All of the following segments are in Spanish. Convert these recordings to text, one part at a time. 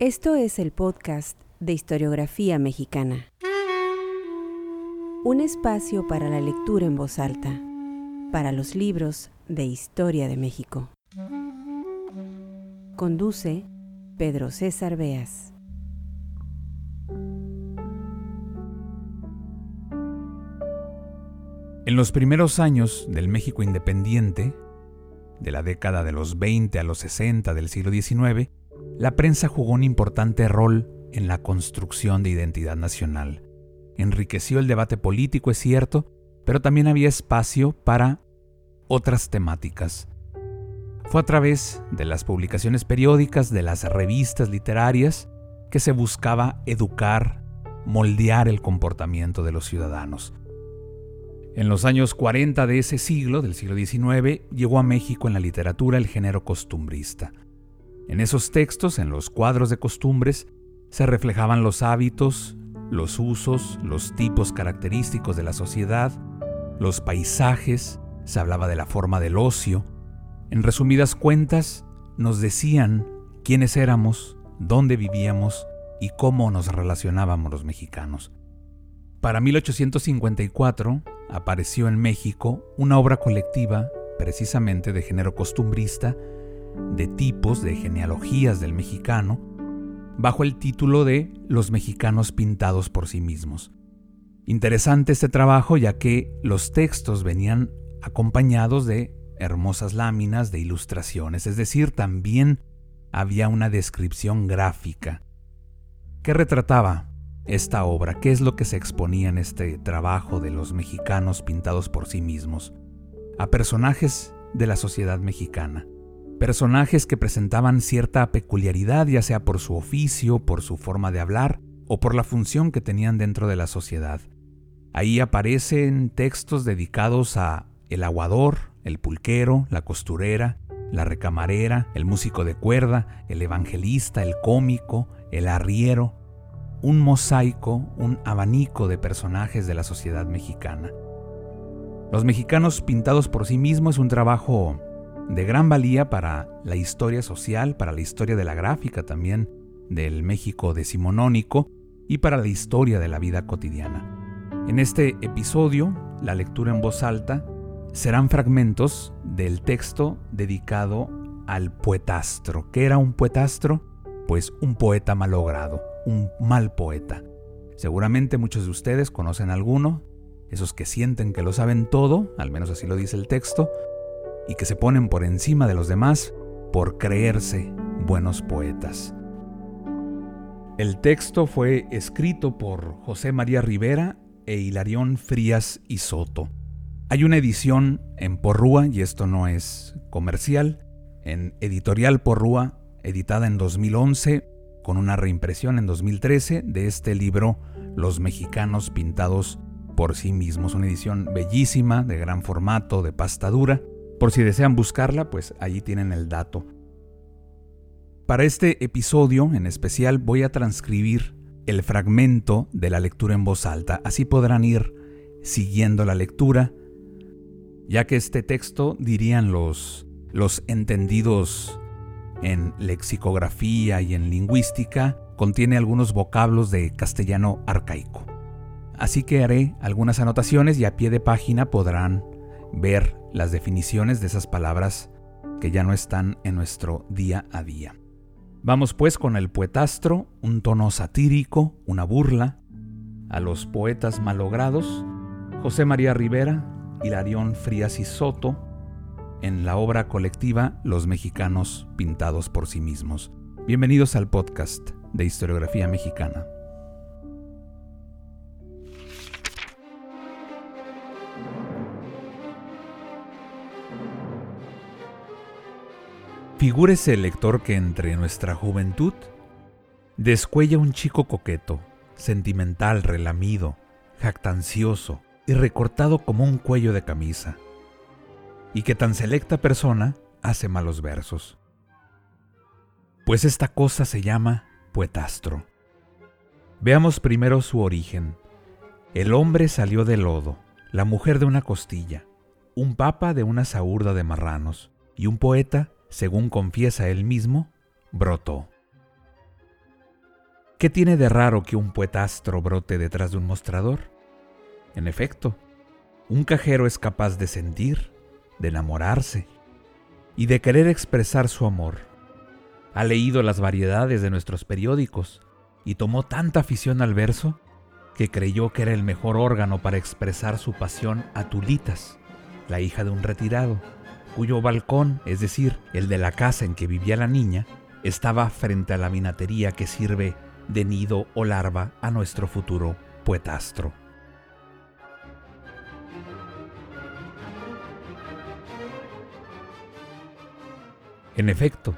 Esto es el podcast de historiografía mexicana. Un espacio para la lectura en voz alta, para los libros de historia de México. Conduce Pedro César Beas. En los primeros años del México independiente, de la década de los 20 a los 60 del siglo XIX, la prensa jugó un importante rol en la construcción de identidad nacional. Enriqueció el debate político, es cierto, pero también había espacio para otras temáticas. Fue a través de las publicaciones periódicas, de las revistas literarias, que se buscaba educar, moldear el comportamiento de los ciudadanos. En los años 40 de ese siglo, del siglo XIX, llegó a México en la literatura el género costumbrista. En esos textos, en los cuadros de costumbres, se reflejaban los hábitos, los usos, los tipos característicos de la sociedad, los paisajes, se hablaba de la forma del ocio. En resumidas cuentas, nos decían quiénes éramos, dónde vivíamos y cómo nos relacionábamos los mexicanos. Para 1854 apareció en México una obra colectiva, precisamente de género costumbrista, de tipos, de genealogías del mexicano, bajo el título de Los mexicanos pintados por sí mismos. Interesante este trabajo ya que los textos venían acompañados de hermosas láminas de ilustraciones, es decir, también había una descripción gráfica. ¿Qué retrataba esta obra? ¿Qué es lo que se exponía en este trabajo de los mexicanos pintados por sí mismos? A personajes de la sociedad mexicana personajes que presentaban cierta peculiaridad, ya sea por su oficio, por su forma de hablar o por la función que tenían dentro de la sociedad. Ahí aparecen textos dedicados a el aguador, el pulquero, la costurera, la recamarera, el músico de cuerda, el evangelista, el cómico, el arriero, un mosaico, un abanico de personajes de la sociedad mexicana. Los mexicanos pintados por sí mismos es un trabajo de gran valía para la historia social, para la historia de la gráfica también del México decimonónico y para la historia de la vida cotidiana. En este episodio, la lectura en voz alta, serán fragmentos del texto dedicado al poetastro. ¿Qué era un poetastro? Pues un poeta malogrado, un mal poeta. Seguramente muchos de ustedes conocen alguno, esos que sienten que lo saben todo, al menos así lo dice el texto, y que se ponen por encima de los demás por creerse buenos poetas. El texto fue escrito por José María Rivera e Hilarión Frías y Soto. Hay una edición en Porrúa, y esto no es comercial, en Editorial Porrúa, editada en 2011, con una reimpresión en 2013 de este libro Los mexicanos pintados por sí mismos. Una edición bellísima, de gran formato, de pasta dura, por si desean buscarla, pues allí tienen el dato. Para este episodio en especial voy a transcribir el fragmento de la lectura en voz alta, así podrán ir siguiendo la lectura, ya que este texto, dirían los, los entendidos en lexicografía y en lingüística, contiene algunos vocablos de castellano arcaico. Así que haré algunas anotaciones y a pie de página podrán ver las definiciones de esas palabras que ya no están en nuestro día a día. Vamos pues con el poetastro, un tono satírico, una burla, a los poetas malogrados, José María Rivera, Hilarión Frías y Soto, en la obra colectiva Los mexicanos pintados por sí mismos. Bienvenidos al podcast de historiografía mexicana. Figúrese el lector que entre nuestra juventud descuella un chico coqueto, sentimental, relamido, jactancioso y recortado como un cuello de camisa, y que tan selecta persona hace malos versos. Pues esta cosa se llama poetastro. Veamos primero su origen. El hombre salió del lodo, la mujer de una costilla, un papa de una saurda de marranos y un poeta según confiesa él mismo, brotó. ¿Qué tiene de raro que un poetastro brote detrás de un mostrador? En efecto, un cajero es capaz de sentir, de enamorarse y de querer expresar su amor. Ha leído las variedades de nuestros periódicos y tomó tanta afición al verso que creyó que era el mejor órgano para expresar su pasión a Tulitas, la hija de un retirado, cuyo balcón, es decir, el de la casa en que vivía la niña, estaba frente a la minatería que sirve de nido o larva a nuestro futuro poetastro. En efecto,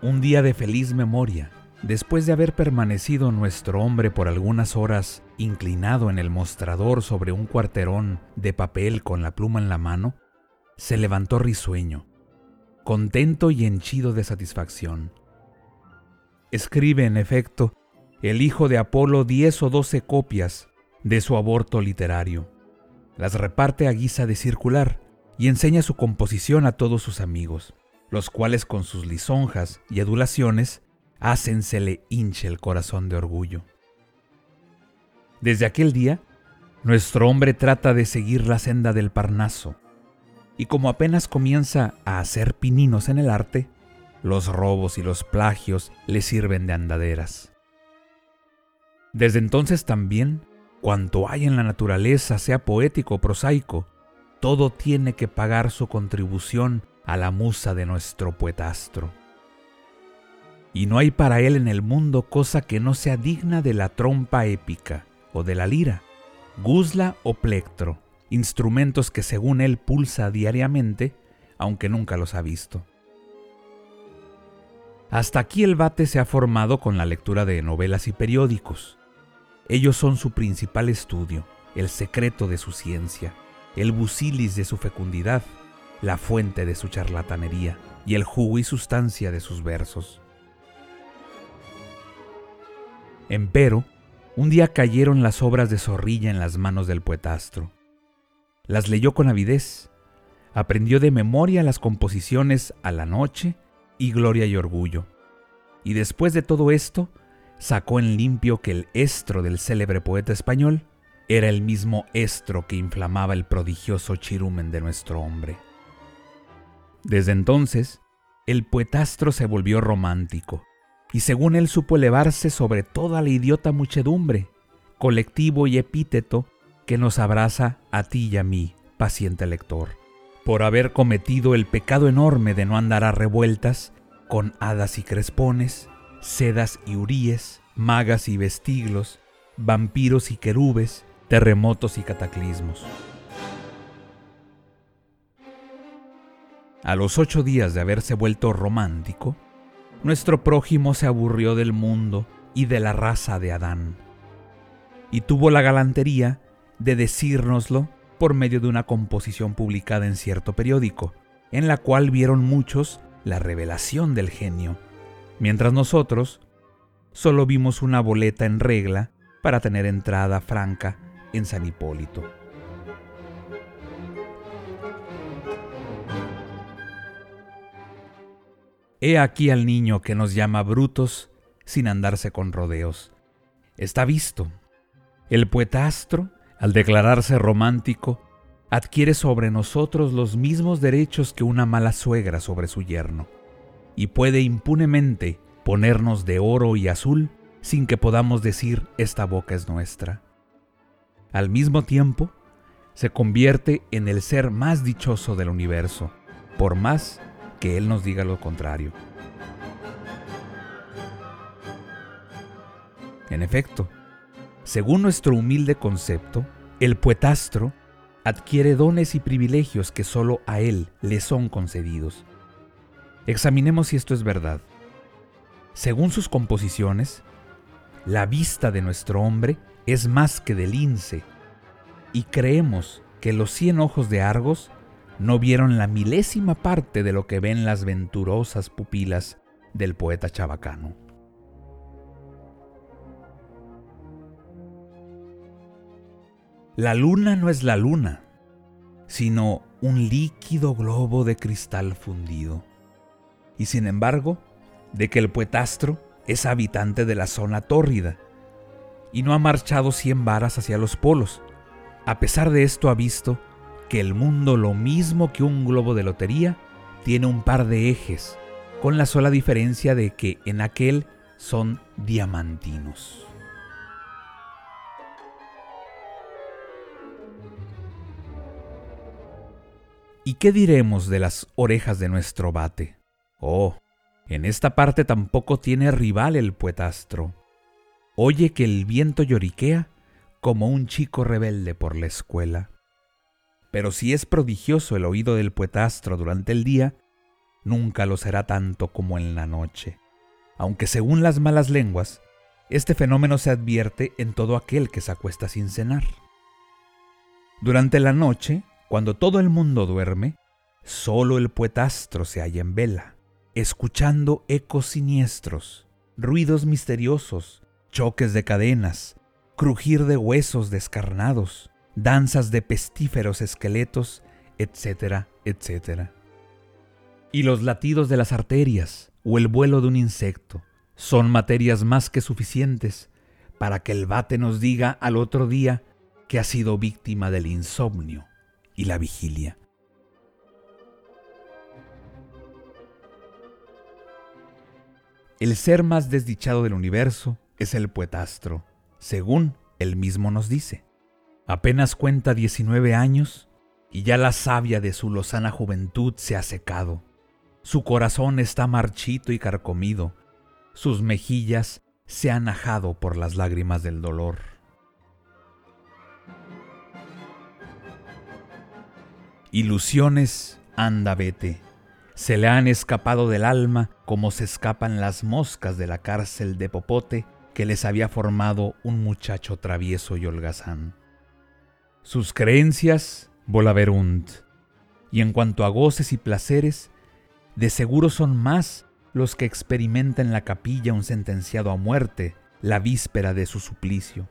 un día de feliz memoria, después de haber permanecido nuestro hombre por algunas horas inclinado en el mostrador sobre un cuarterón de papel con la pluma en la mano, se levantó risueño, contento y henchido de satisfacción. Escribe, en efecto, el hijo de Apolo diez o doce copias de su aborto literario. Las reparte a guisa de circular y enseña su composición a todos sus amigos los cuales con sus lisonjas y adulaciones le hinche el corazón de orgullo. Desde aquel día, nuestro hombre trata de seguir la senda del Parnaso, y como apenas comienza a hacer pininos en el arte, los robos y los plagios le sirven de andaderas. Desde entonces también, cuanto hay en la naturaleza, sea poético o prosaico, todo tiene que pagar su contribución a la musa de nuestro poetastro. Y no hay para él en el mundo cosa que no sea digna de la trompa épica o de la lira, guzla o plectro, instrumentos que según él pulsa diariamente, aunque nunca los ha visto. Hasta aquí el bate se ha formado con la lectura de novelas y periódicos. Ellos son su principal estudio, el secreto de su ciencia, el busilis de su fecundidad, la fuente de su charlatanería y el jugo y sustancia de sus versos. Empero, un día cayeron las obras de Zorrilla en las manos del poetastro. Las leyó con avidez, aprendió de memoria las composiciones a la noche y gloria y orgullo. Y después de todo esto, sacó en limpio que el estro del célebre poeta español era el mismo estro que inflamaba el prodigioso chirumen de nuestro hombre. Desde entonces, el poetastro se volvió romántico, y según él supo elevarse sobre toda la idiota muchedumbre, colectivo y epíteto que nos abraza a ti y a mí, paciente lector, por haber cometido el pecado enorme de no andar a revueltas con hadas y crespones, sedas y uríes, magas y vestiglos, vampiros y querubes, terremotos y cataclismos. A los ocho días de haberse vuelto romántico, nuestro prójimo se aburrió del mundo y de la raza de Adán, y tuvo la galantería de decírnoslo por medio de una composición publicada en cierto periódico, en la cual vieron muchos la revelación del genio, mientras nosotros solo vimos una boleta en regla para tener entrada franca en San Hipólito. He aquí al niño que nos llama brutos sin andarse con rodeos. Está visto. El poetastro, al declararse romántico, adquiere sobre nosotros los mismos derechos que una mala suegra sobre su yerno, y puede impunemente ponernos de oro y azul sin que podamos decir esta boca es nuestra. Al mismo tiempo, se convierte en el ser más dichoso del universo, por más que Él nos diga lo contrario. En efecto, según nuestro humilde concepto, el poetastro adquiere dones y privilegios que solo a Él le son concedidos. Examinemos si esto es verdad. Según sus composiciones, la vista de nuestro hombre es más que del lince, y creemos que los cien ojos de Argos no vieron la milésima parte de lo que ven las venturosas pupilas del poeta chabacano. La luna no es la luna, sino un líquido globo de cristal fundido. Y sin embargo, de que el poetastro es habitante de la zona tórrida y no ha marchado cien varas hacia los polos. A pesar de esto ha visto que el mundo, lo mismo que un globo de lotería, tiene un par de ejes, con la sola diferencia de que en aquel son diamantinos. ¿Y qué diremos de las orejas de nuestro bate? Oh, en esta parte tampoco tiene rival el poetastro. Oye que el viento lloriquea como un chico rebelde por la escuela. Pero si es prodigioso el oído del poetastro durante el día, nunca lo será tanto como en la noche. Aunque según las malas lenguas, este fenómeno se advierte en todo aquel que se acuesta sin cenar. Durante la noche, cuando todo el mundo duerme, solo el poetastro se halla en vela, escuchando ecos siniestros, ruidos misteriosos, choques de cadenas, crujir de huesos descarnados, danzas de pestíferos esqueletos, etcétera, etcétera. Y los latidos de las arterias o el vuelo de un insecto son materias más que suficientes para que el bate nos diga al otro día que ha sido víctima del insomnio y la vigilia. El ser más desdichado del universo es el poetastro, según él mismo nos dice. Apenas cuenta 19 años y ya la savia de su lozana juventud se ha secado. Su corazón está marchito y carcomido, sus mejillas se han ajado por las lágrimas del dolor. Ilusiones, anda vete. Se le han escapado del alma como se escapan las moscas de la cárcel de Popote que les había formado un muchacho travieso y holgazán. Sus creencias, volaverunt. Y en cuanto a goces y placeres, de seguro son más los que experimenta en la capilla un sentenciado a muerte la víspera de su suplicio.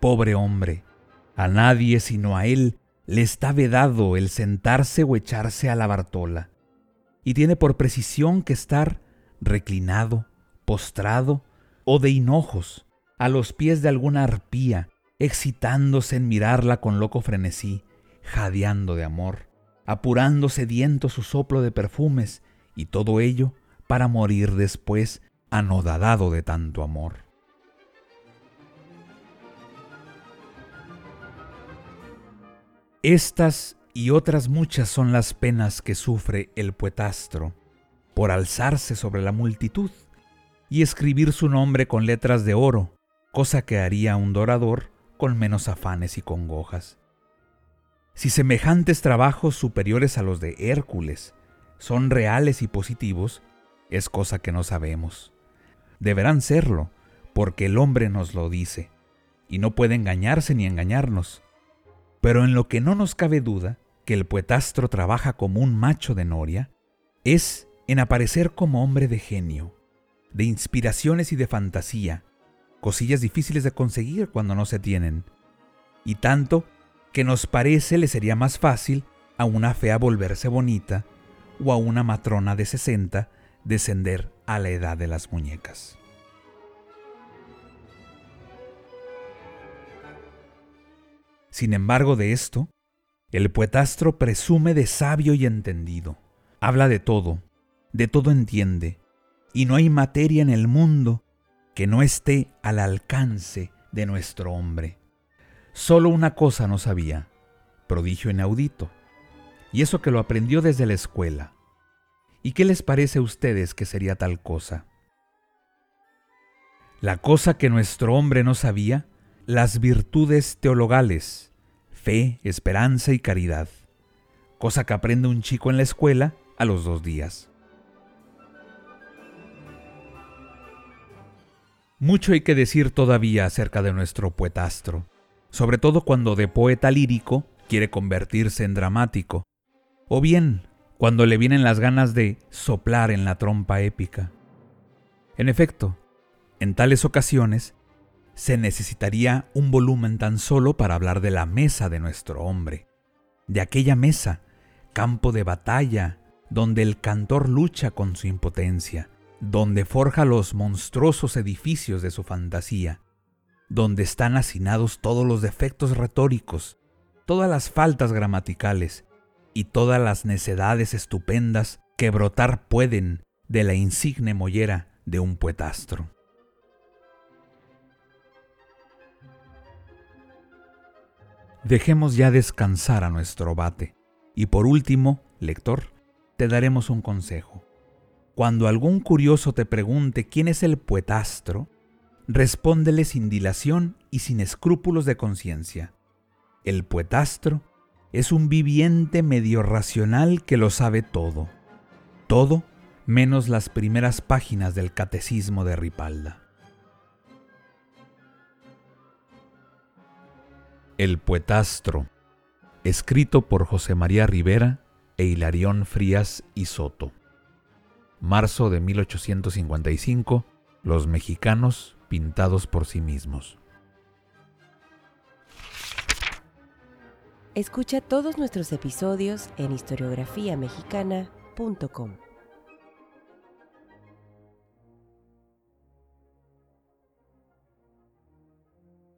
Pobre hombre, a nadie sino a él le está vedado el sentarse o echarse a la Bartola, y tiene por precisión que estar reclinado, postrado o de hinojos, a los pies de alguna arpía, excitándose en mirarla con loco frenesí, jadeando de amor, apurando sediento su soplo de perfumes, y todo ello para morir después anodadado de tanto amor. Estas y otras muchas son las penas que sufre el poetastro por alzarse sobre la multitud y escribir su nombre con letras de oro, cosa que haría un dorador con menos afanes y congojas. Si semejantes trabajos superiores a los de Hércules son reales y positivos, es cosa que no sabemos. Deberán serlo, porque el hombre nos lo dice, y no puede engañarse ni engañarnos, pero en lo que no nos cabe duda que el poetastro trabaja como un macho de noria, es en aparecer como hombre de genio, de inspiraciones y de fantasía, cosillas difíciles de conseguir cuando no se tienen, y tanto que nos parece le sería más fácil a una fea volverse bonita o a una matrona de 60 descender a la edad de las muñecas. Sin embargo de esto, el poetastro presume de sabio y entendido. Habla de todo, de todo entiende, y no hay materia en el mundo que no esté al alcance de nuestro hombre. Solo una cosa no sabía, prodigio inaudito, y eso que lo aprendió desde la escuela. ¿Y qué les parece a ustedes que sería tal cosa? La cosa que nuestro hombre no sabía las virtudes teologales, fe, esperanza y caridad, cosa que aprende un chico en la escuela a los dos días. Mucho hay que decir todavía acerca de nuestro poetastro, sobre todo cuando de poeta lírico quiere convertirse en dramático, o bien cuando le vienen las ganas de soplar en la trompa épica. En efecto, en tales ocasiones, se necesitaría un volumen tan solo para hablar de la mesa de nuestro hombre, de aquella mesa, campo de batalla, donde el cantor lucha con su impotencia, donde forja los monstruosos edificios de su fantasía, donde están hacinados todos los defectos retóricos, todas las faltas gramaticales y todas las necedades estupendas que brotar pueden de la insigne mollera de un poetastro. Dejemos ya descansar a nuestro bate. Y por último, lector, te daremos un consejo. Cuando algún curioso te pregunte quién es el poetastro, respóndele sin dilación y sin escrúpulos de conciencia. El poetastro es un viviente medio racional que lo sabe todo. Todo menos las primeras páginas del Catecismo de Ripalda. El Poetastro, escrito por José María Rivera e Hilarión Frías y Soto. Marzo de 1855, Los mexicanos pintados por sí mismos. Escucha todos nuestros episodios en historiografiamexicana.com.